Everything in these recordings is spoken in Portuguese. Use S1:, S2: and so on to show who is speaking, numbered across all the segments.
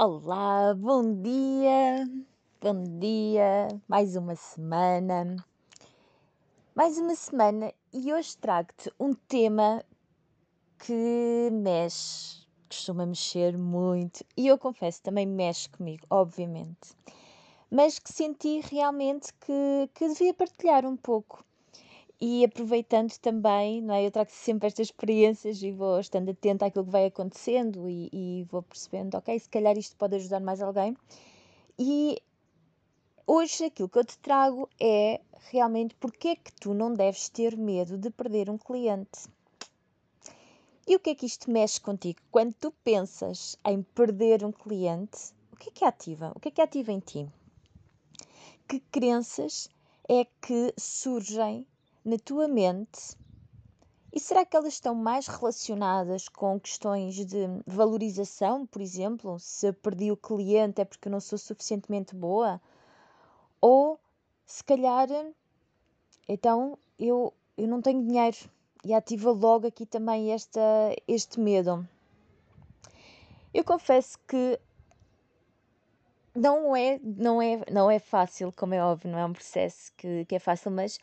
S1: Olá, bom dia, bom dia, mais uma semana, mais uma semana e hoje trago-te um tema que mexe, costuma mexer muito e eu confesso também mexe comigo, obviamente, mas que senti realmente que, que devia partilhar um pouco e aproveitando também, não é? Eu trago sempre estas experiências e vou estando atenta àquilo que vai acontecendo e, e vou percebendo, ok, se calhar isto pode ajudar mais alguém. E hoje aquilo que eu te trago é realmente porque é que tu não deves ter medo de perder um cliente. E o que é que isto mexe contigo? Quando tu pensas em perder um cliente, o que é que ativa? O que é que ativa em ti? Que crenças é que surgem na tua mente? E será que elas estão mais relacionadas com questões de valorização, por exemplo? Se perdi o cliente é porque não sou suficientemente boa? Ou se calhar, então eu, eu não tenho dinheiro e ativa logo aqui também esta, este medo. Eu confesso que não é, não é, não é fácil, como é óbvio, não é um processo que, que é fácil, mas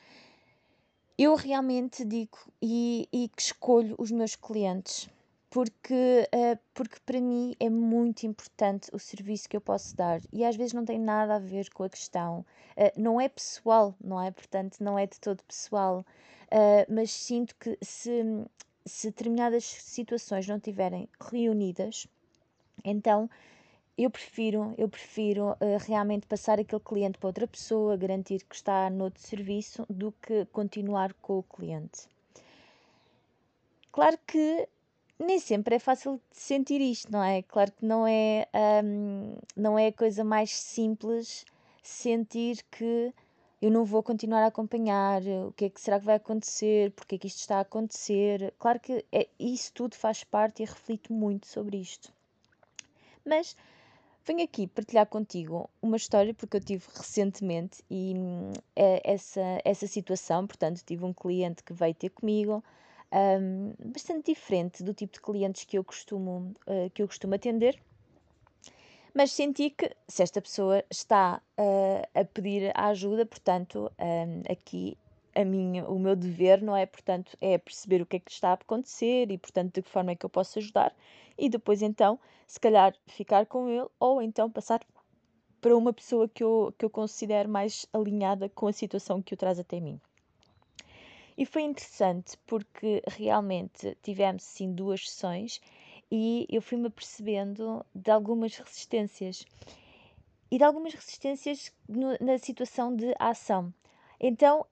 S1: eu realmente digo e, e que escolho os meus clientes porque, uh, porque para mim é muito importante o serviço que eu posso dar e às vezes não tem nada a ver com a questão, uh, não é pessoal, não é? Portanto, não é de todo pessoal, uh, mas sinto que se, se determinadas situações não estiverem reunidas, então eu prefiro, eu prefiro uh, realmente passar aquele cliente para outra pessoa, garantir que está noutro serviço, do que continuar com o cliente. Claro que nem sempre é fácil sentir isto, não é? Claro que não é, um, não é a coisa mais simples sentir que eu não vou continuar a acompanhar, o que é que será que vai acontecer, porque é que isto está a acontecer. Claro que é, isso tudo faz parte e reflito muito sobre isto. Mas Venho aqui partilhar contigo uma história porque eu tive recentemente e é essa, essa situação, portanto, tive um cliente que veio ter comigo, um, bastante diferente do tipo de clientes que eu costumo, uh, que eu costumo atender, mas senti que se esta pessoa está uh, a pedir a ajuda, portanto, um, aqui a minha, o meu dever, não é? Portanto, é perceber o que é que está a acontecer e, portanto, de que forma é que eu posso ajudar e depois, então, se calhar ficar com ele ou então passar para uma pessoa que eu, que eu considero mais alinhada com a situação que o traz até mim. E foi interessante porque realmente tivemos sim duas sessões e eu fui-me apercebendo de algumas resistências e de algumas resistências na situação de ação. Então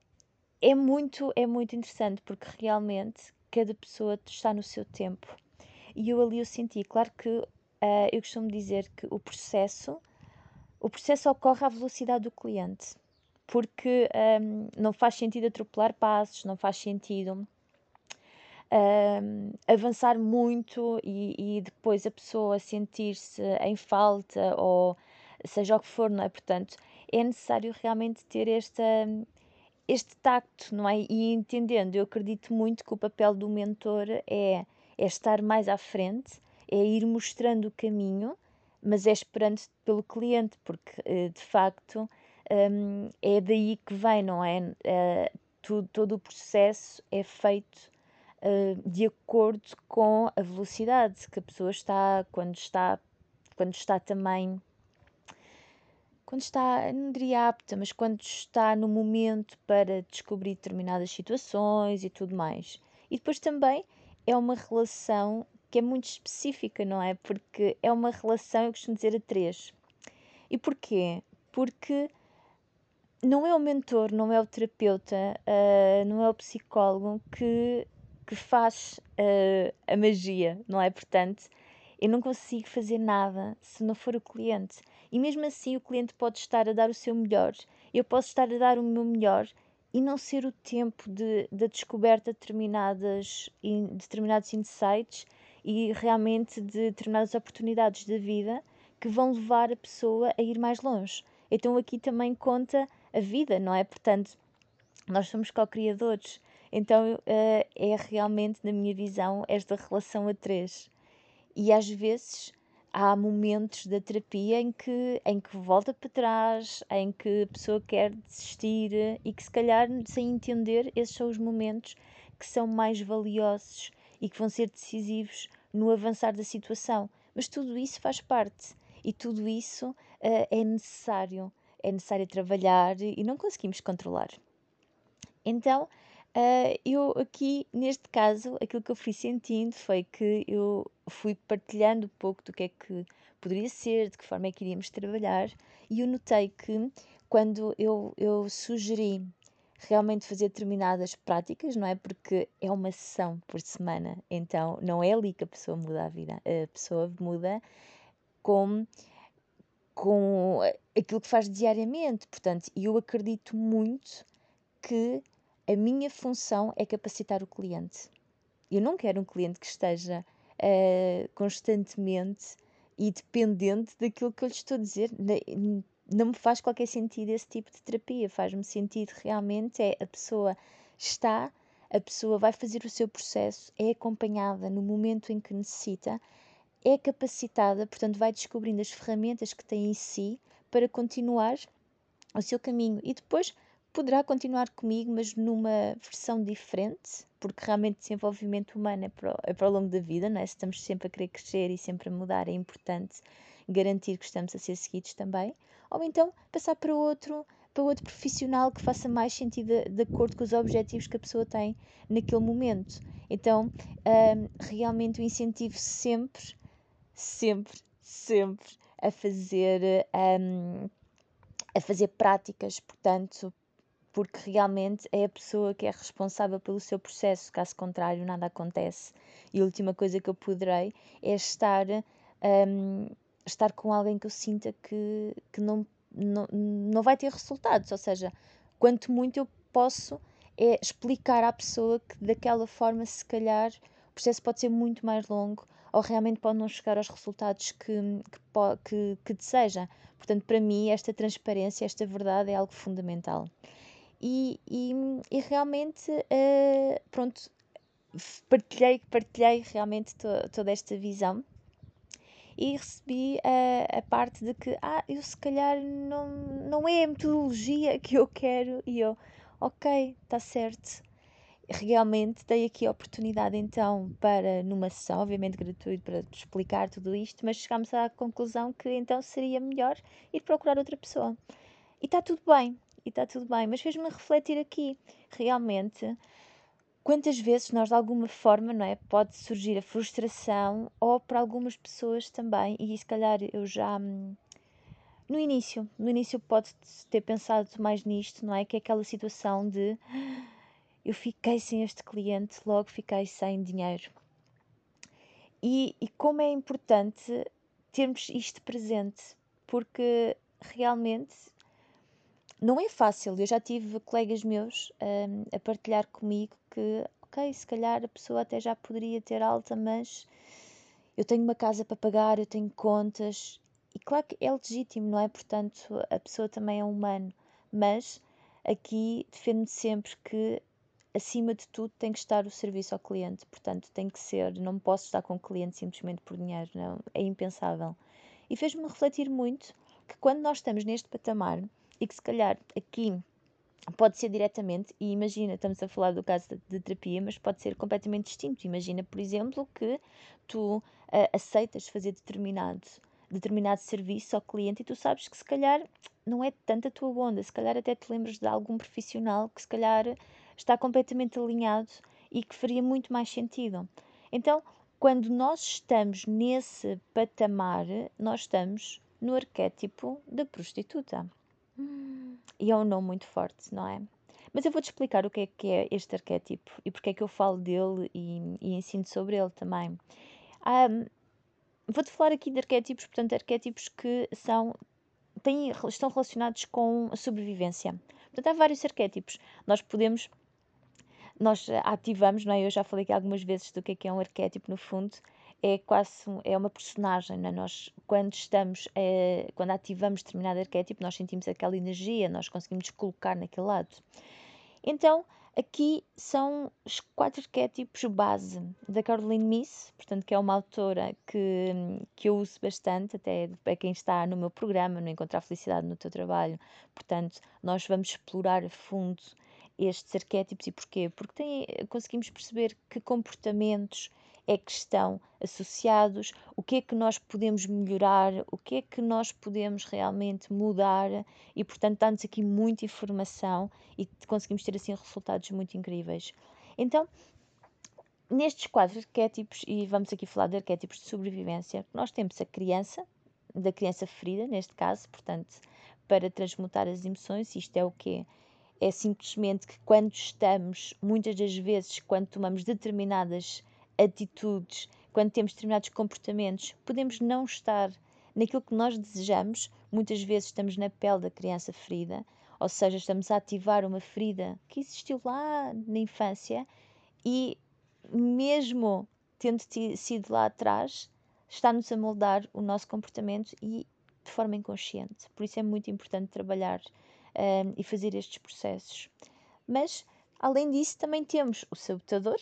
S1: é muito, é muito interessante porque realmente cada pessoa está no seu tempo. E eu ali eu senti, claro que uh, eu costumo dizer que o processo, o processo ocorre à velocidade do cliente, porque um, não faz sentido atropelar passos, não faz sentido um, avançar muito e, e, depois a pessoa sentir-se em falta ou seja o que for, não é? Portanto, é necessário realmente ter esta este tacto, não é? E entendendo, eu acredito muito que o papel do mentor é, é estar mais à frente, é ir mostrando o caminho, mas é esperando pelo cliente, porque eh, de facto um, é daí que vem, não é? Uh, tudo, todo o processo é feito uh, de acordo com a velocidade que a pessoa está, quando está, quando está também quando está, não diria apta, mas quando está no momento para descobrir determinadas situações e tudo mais. E depois também é uma relação que é muito específica, não é? Porque é uma relação, eu costumo dizer, a três. E porquê? Porque não é o mentor, não é o terapeuta, uh, não é o psicólogo que, que faz uh, a magia, não é? Portanto, eu não consigo fazer nada se não for o cliente. E mesmo assim, o cliente pode estar a dar o seu melhor, eu posso estar a dar o meu melhor e não ser o tempo de, de descoberta de determinadas, in, determinados insights e realmente de determinadas oportunidades da vida que vão levar a pessoa a ir mais longe. Então aqui também conta a vida, não é? Portanto, nós somos co-criadores. Então uh, é realmente, na minha visão, esta relação a três. E às vezes há momentos da terapia em que, em que volta para trás, em que a pessoa quer desistir e que, se calhar, sem entender, esses são os momentos que são mais valiosos e que vão ser decisivos no avançar da situação. Mas tudo isso faz parte e tudo isso uh, é necessário. É necessário trabalhar e não conseguimos controlar. Então, uh, eu aqui, neste caso, aquilo que eu fui sentindo foi que eu fui partilhando um pouco do que é que poderia ser, de que forma é que iríamos trabalhar, e eu notei que quando eu, eu sugeri realmente fazer determinadas práticas, não é? Porque é uma sessão por semana, então não é ali que a pessoa muda a vida, a pessoa muda com, com aquilo que faz diariamente. Portanto, eu acredito muito que a minha função é capacitar o cliente. Eu não quero um cliente que esteja uh, constantemente e dependente daquilo que eu lhe estou a dizer não me faz qualquer sentido esse tipo de terapia. Faz-me sentido realmente é a pessoa está, a pessoa vai fazer o seu processo, é acompanhada no momento em que necessita, é capacitada, portanto, vai descobrindo as ferramentas que tem em si para continuar o seu caminho e depois poderá continuar comigo, mas numa versão diferente, porque realmente desenvolvimento humano é para, é para o longo da vida, não é? Se estamos sempre a querer crescer e sempre a mudar, é importante garantir que estamos a ser seguidos também, ou então passar para outro, para outro profissional que faça mais sentido de, de acordo com os objetivos que a pessoa tem naquele momento. Então, um, realmente o incentivo sempre, sempre, sempre a fazer, um, a fazer práticas, portanto, porque realmente é a pessoa que é responsável pelo seu processo, caso contrário, nada acontece. E a última coisa que eu poderei é estar um, estar com alguém que eu sinta que, que não, não, não vai ter resultados. Ou seja, quanto muito eu posso é explicar à pessoa que daquela forma, se calhar, o processo pode ser muito mais longo ou realmente pode não chegar aos resultados que, que, que, que deseja. Portanto, para mim, esta transparência, esta verdade é algo fundamental. E, e, e realmente, uh, pronto, partilhei, partilhei realmente to, toda esta visão e recebi a, a parte de que, ah, eu se calhar não, não é a metodologia que eu quero, e eu, ok, está certo. Realmente dei aqui a oportunidade então para, numa sessão, obviamente gratuita, para explicar tudo isto, mas chegámos à conclusão que então seria melhor ir procurar outra pessoa. E está tudo bem, e está tudo bem, mas fez-me refletir aqui, realmente, quantas vezes nós de alguma forma, não é, pode surgir a frustração ou para algumas pessoas também, e se calhar eu já hum, no início, no início pode ter pensado mais nisto, não é, que é aquela situação de eu fiquei sem este cliente, logo fiquei sem dinheiro. E, e como é importante termos isto presente, porque realmente não é fácil. Eu já tive colegas meus um, a partilhar comigo que, ok, se calhar a pessoa até já poderia ter alta, mas eu tenho uma casa para pagar, eu tenho contas. E claro que é legítimo, não é? Portanto, a pessoa também é humano. Mas aqui defendo sempre que acima de tudo tem que estar o serviço ao cliente. Portanto, tem que ser, não posso estar com o cliente simplesmente por dinheiro, não, é impensável. E fez-me refletir muito que quando nós estamos neste patamar, e que se calhar aqui pode ser diretamente, e imagina, estamos a falar do caso de, terapia, mas pode ser completamente distinto. Imagina, por exemplo, que tu uh, aceitas fazer determinado, determinado serviço ao cliente e tu sabes que se calhar não é tanto a tua onda, se calhar até te lembras de algum profissional que se calhar está completamente alinhado e que faria muito mais sentido. Então, quando nós estamos nesse patamar, nós estamos no arquétipo da prostituta. E é um nome muito forte, não é? Mas eu vou-te explicar o que é que é este arquétipo e porque é que eu falo dele e, e ensino sobre ele também. Um, Vou-te falar aqui de arquétipos, portanto, arquétipos que são, têm, estão relacionados com a sobrevivência. Portanto, há vários arquétipos. Nós podemos, nós ativamos, não é? Eu já falei aqui algumas vezes do que é que é um arquétipo, no fundo, é quase é uma personagem. Né? Nós, quando estamos, é, quando ativamos determinado arquétipo, nós sentimos aquela energia, nós conseguimos colocar naquele lado. Então, Aqui são os quatro arquétipos base da Caroline Miss, portanto, que é uma autora que, que eu uso bastante, até para quem está no meu programa, no Encontrar Felicidade no Teu Trabalho. Portanto, nós vamos explorar a fundo estes arquétipos e porquê? Porque tem, conseguimos perceber que comportamentos é que estão associados, o que é que nós podemos melhorar, o que é que nós podemos realmente mudar e, portanto, dá-nos aqui muita informação e conseguimos ter assim resultados muito incríveis. Então, nestes quatro arquétipos, e vamos aqui falar de arquétipos de sobrevivência, nós temos a criança, da criança ferida, neste caso, portanto, para transmutar as emoções, isto é o quê? É simplesmente que quando estamos, muitas das vezes, quando tomamos determinadas atitudes, quando temos determinados comportamentos, podemos não estar naquilo que nós desejamos. Muitas vezes estamos na pele da criança ferida, ou seja, estamos a ativar uma ferida que existiu lá na infância e, mesmo tendo sido lá atrás, está-nos a moldar o nosso comportamento e de forma inconsciente. Por isso é muito importante trabalhar um, e fazer estes processos. Mas, além disso, também temos o sabotador,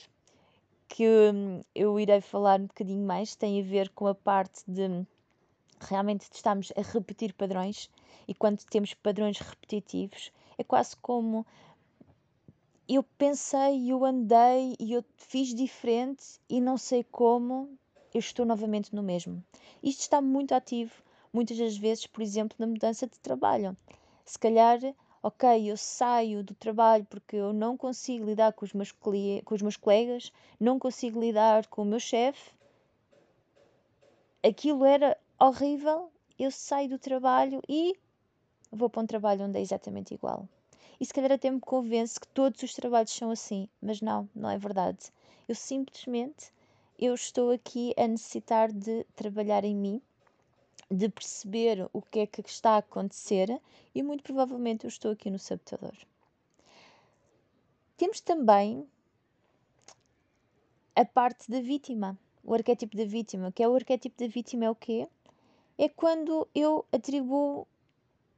S1: que hum, eu irei falar um bocadinho mais, tem a ver com a parte de realmente estamos a repetir padrões e quando temos padrões repetitivos é quase como eu pensei, eu andei e eu fiz diferente e não sei como eu estou novamente no mesmo. Isto está muito ativo muitas das vezes, por exemplo, na mudança de trabalho. Se calhar ok, eu saio do trabalho porque eu não consigo lidar com os meus, com os meus colegas, não consigo lidar com o meu chefe, aquilo era horrível, eu saio do trabalho e vou para um trabalho onde é exatamente igual. E se calhar até me convence que todos os trabalhos são assim, mas não, não é verdade. Eu simplesmente eu estou aqui a necessitar de trabalhar em mim de perceber o que é que está a acontecer e muito provavelmente eu estou aqui no sabotador. Temos também a parte da vítima, o arquétipo da vítima, que é o arquétipo da vítima é o quê? É quando eu atribuo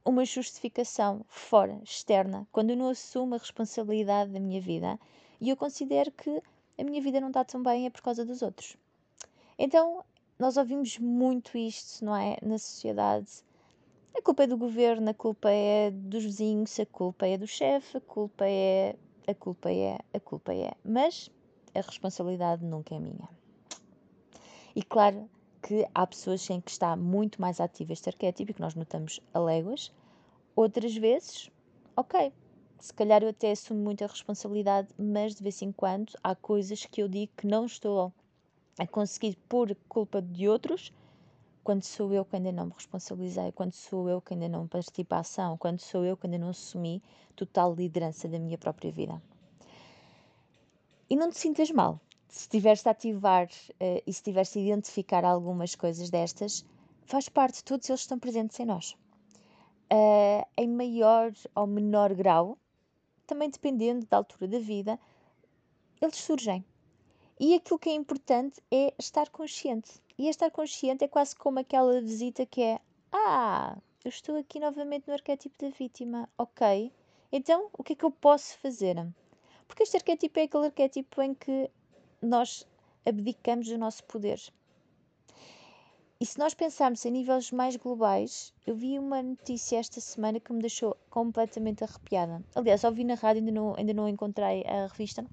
S1: uma justificação fora, externa, quando eu não assumo a responsabilidade da minha vida e eu considero que a minha vida não está tão bem é por causa dos outros. Então nós ouvimos muito isto, não é? Na sociedade. A culpa é do governo, a culpa é dos vizinhos, a culpa é do chefe, a culpa é. A culpa é. A culpa é. Mas a responsabilidade nunca é minha. E claro que há pessoas em que está muito mais ativo este arquétipo e que nós notamos a léguas. Outras vezes, ok, se calhar eu até assumo muita responsabilidade, mas de vez em quando há coisas que eu digo que não estou a conseguir por culpa de outros, quando sou eu que ainda não me responsabilizei, quando sou eu que ainda não participei à ação, quando sou eu que ainda não assumi total liderança da minha própria vida. E não te sintas mal. Se estiveres a ativar uh, e se estiveres a identificar algumas coisas destas, faz parte, todos eles estão presentes em nós. Uh, em maior ou menor grau, também dependendo da altura da vida, eles surgem. E aquilo que é importante é estar consciente. E estar consciente é quase como aquela visita que é: Ah, eu estou aqui novamente no arquétipo da vítima, ok? Então, o que é que eu posso fazer? Porque este arquétipo é aquele arquétipo em que nós abdicamos do nosso poder. E se nós pensarmos em níveis mais globais, eu vi uma notícia esta semana que me deixou completamente arrepiada. Aliás, ouvi na rádio, ainda não, ainda não encontrei a revista,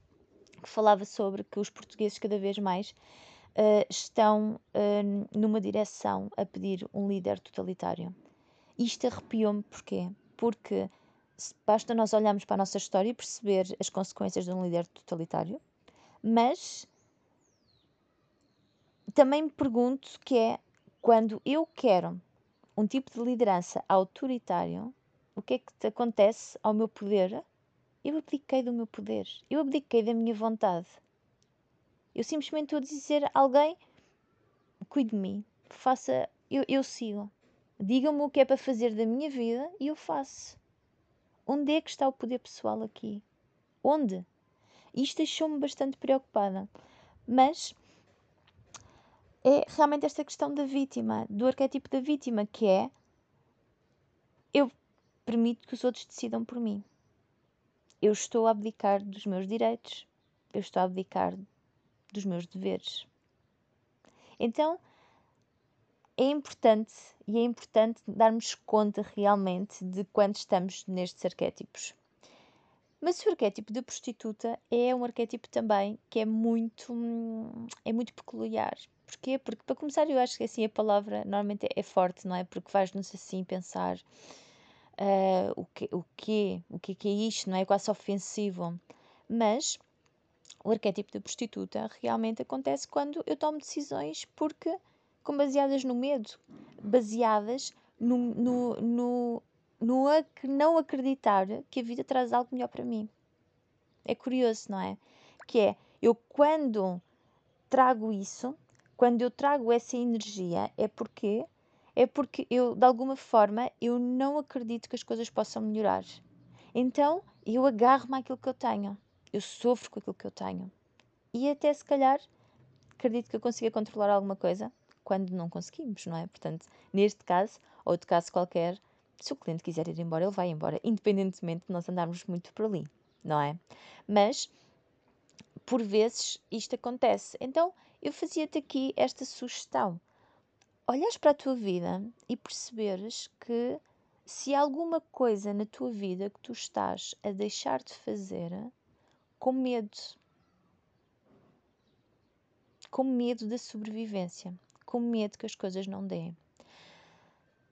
S1: que falava sobre que os portugueses cada vez mais uh, estão uh, numa direção a pedir um líder totalitário. Isto arrepiou-me porquê? Porque basta nós olharmos para a nossa história e perceber as consequências de um líder totalitário, mas também me pergunto que é quando eu quero um tipo de liderança autoritário, o que é que acontece ao meu poder eu abdiquei do meu poder, eu abdiquei da minha vontade. Eu simplesmente estou a dizer a alguém: cuide de mim, faça, eu, eu sigo. Digam-me o que é para fazer da minha vida e eu faço. Onde é que está o poder pessoal aqui? Onde? Isto deixou-me bastante preocupada. Mas é realmente esta questão da vítima, do arquétipo da vítima, que é eu permito que os outros decidam por mim eu estou a abdicar dos meus direitos, eu estou a abdicar dos meus deveres. Então, é importante e é importante darmos conta realmente de quando estamos nestes arquétipos. Mas o arquétipo de prostituta é um arquétipo também que é muito, é muito peculiar. Porquê? Porque, para começar, eu acho que assim a palavra normalmente é forte, não é? Porque faz-nos assim pensar uh, o, que, o, quê? o que é que é isto, não é? Quase ofensivo. Mas o arquétipo de prostituta realmente acontece quando eu tomo decisões porque, com baseadas no medo, baseadas no, no, no, no não acreditar que a vida traz algo melhor para mim. É curioso, não é? Que é, eu quando trago isso, quando eu trago essa energia, é porque é porque eu, de alguma forma, eu não acredito que as coisas possam melhorar. Então, eu agarro-me àquilo que eu tenho. Eu sofro com aquilo que eu tenho. E até se calhar acredito que eu consiga controlar alguma coisa quando não conseguimos, não é? Portanto, neste caso, ou outro caso qualquer, se o cliente quiser ir embora, ele vai embora, independentemente de nós andarmos muito por ali, não é? Mas, por vezes, isto acontece. Então, eu fazia-te aqui esta sugestão. Olhas para a tua vida e perceberes que se há alguma coisa na tua vida que tu estás a deixar de fazer com medo, com medo da sobrevivência, com medo que as coisas não deem.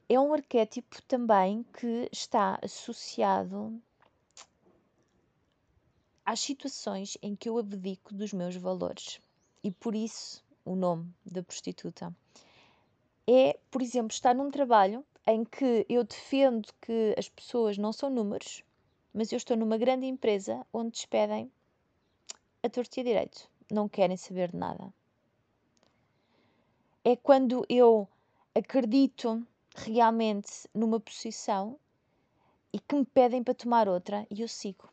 S1: É um arquétipo também que está associado às situações em que eu abdico dos meus valores. E por isso o nome da prostituta. É, por exemplo, estar num trabalho em que eu defendo que as pessoas não são números, mas eu estou numa grande empresa onde despedem a torta e a direito. Não querem saber de nada é quando eu acredito realmente numa posição e que me pedem para tomar outra e eu sigo.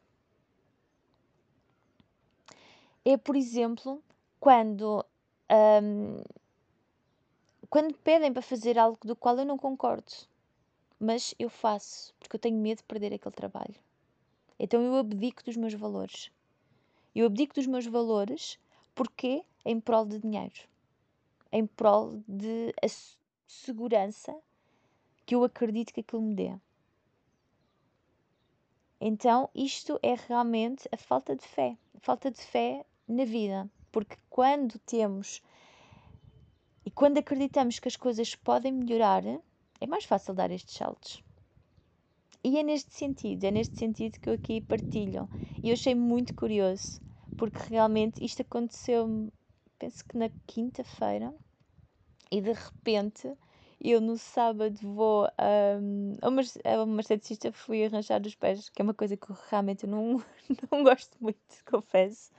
S1: É, por exemplo, quando, um, quando pedem para fazer algo do qual eu não concordo, mas eu faço porque eu tenho medo de perder aquele trabalho. Então eu abdico dos meus valores. Eu abdico dos meus valores porque em prol de dinheiro em prol de segurança que eu acredito que aquilo me dê. Então, isto é realmente a falta de fé, a falta de fé na vida, porque quando temos e quando acreditamos que as coisas podem melhorar, é mais fácil dar estes saltos. E é neste sentido, é neste sentido que eu aqui partilho. E eu achei muito curioso, porque realmente isto aconteceu penso que na quinta-feira, e de repente eu no sábado vou um, a, uma, a uma esteticista, fui arranjar os pés, que é uma coisa que eu realmente não, não gosto muito, confesso.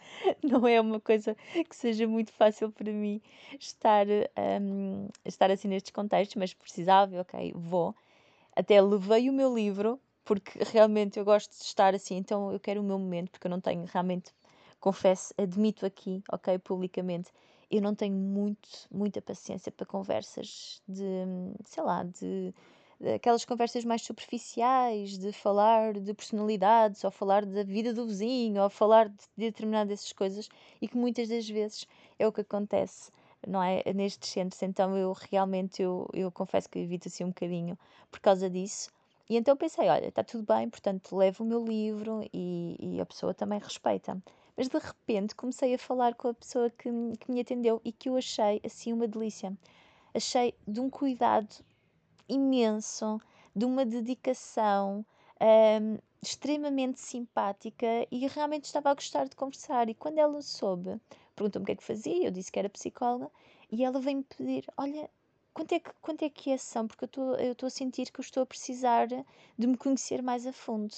S1: Não é uma coisa que seja muito fácil para mim estar, um, estar assim nestes contextos, mas precisava, ok, vou. Até levei o meu livro, porque realmente eu gosto de estar assim, então eu quero o meu momento, porque eu não tenho realmente confesso, admito aqui, ok, publicamente, eu não tenho muito, muita paciência para conversas de, sei lá, de, de aquelas conversas mais superficiais, de falar de personalidades, ou falar da vida do vizinho, ou falar de, de determinadas coisas, e que muitas das vezes é o que acontece não é? Nestes centros, então eu realmente eu, eu confesso que evito assim um bocadinho por causa disso. E então pensei, olha, está tudo bem, portanto levo o meu livro e, e a pessoa também respeita. Mas de repente comecei a falar com a pessoa que, que me atendeu e que eu achei assim uma delícia. Achei de um cuidado imenso, de uma dedicação um, extremamente simpática e realmente estava a gostar de conversar. E quando ela soube, perguntou-me o que é que fazia, eu disse que era psicóloga, e ela veio-me pedir: Olha, quanto é que, quanto é, que é ação? Porque eu estou a sentir que eu estou a precisar de me conhecer mais a fundo.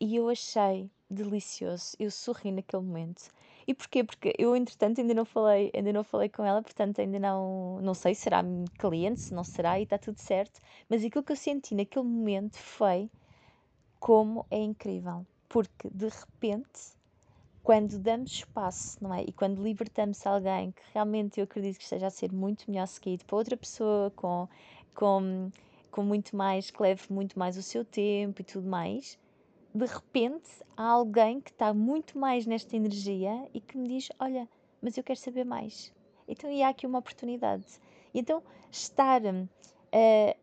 S1: E eu achei delicioso. Eu sorri naquele momento. E porquê? Porque eu, entretanto, ainda não falei, ainda não falei com ela, portanto, ainda não, não sei se será cliente, se não será, e está tudo certo. Mas aquilo que eu senti naquele momento foi como é incrível. Porque, de repente, quando damos espaço, não é? E quando libertamos alguém que realmente eu acredito que esteja a ser muito melhor seguido para outra pessoa, com, com, com muito mais, que leve muito mais o seu tempo e tudo mais, de repente há alguém que está muito mais nesta energia e que me diz: Olha, mas eu quero saber mais. Então, e há aqui uma oportunidade. E então, estar uh,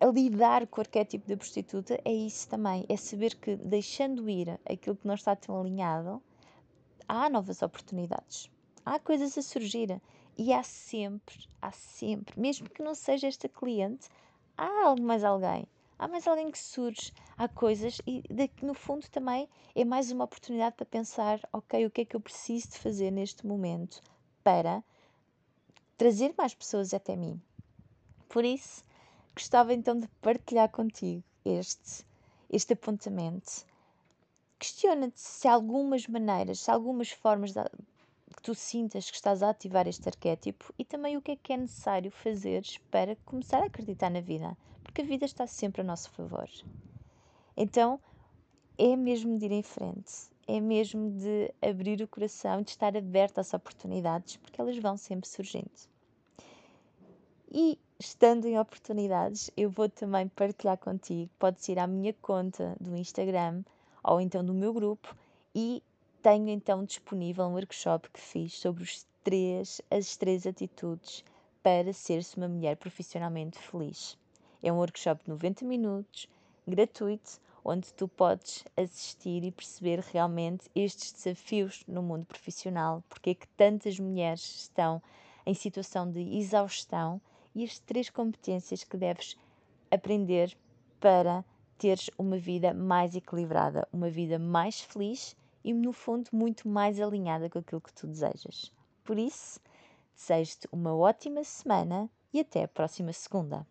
S1: a lidar com o arquétipo da prostituta é isso também. É saber que, deixando ir aquilo que não está tão alinhado, há novas oportunidades. Há coisas a surgir. E há sempre, há sempre, mesmo que não seja esta cliente, há mais alguém há mais alguém que surge, há coisas e no fundo também é mais uma oportunidade para pensar, ok, o que é que eu preciso de fazer neste momento para trazer mais pessoas até mim. Por isso, gostava então de partilhar contigo este, este apontamento. Questiona-te se algumas maneiras, se algumas formas de, que tu sintas que estás a ativar este arquétipo e também o que é que é necessário fazeres para começar a acreditar na vida porque a vida está sempre a nosso favor. Então, é mesmo de ir em frente, é mesmo de abrir o coração, de estar aberto às oportunidades, porque elas vão sempre surgindo. E estando em oportunidades, eu vou também partilhar contigo. Podes ir à minha conta do Instagram ou então do meu grupo e tenho então disponível um workshop que fiz sobre os três, as três atitudes para ser-se uma mulher profissionalmente feliz. É um workshop de 90 minutos, gratuito, onde tu podes assistir e perceber realmente estes desafios no mundo profissional, porque é que tantas mulheres estão em situação de exaustão e as três competências que deves aprender para teres uma vida mais equilibrada, uma vida mais feliz e, no fundo, muito mais alinhada com aquilo que tu desejas. Por isso, desejo-te uma ótima semana e até a próxima segunda.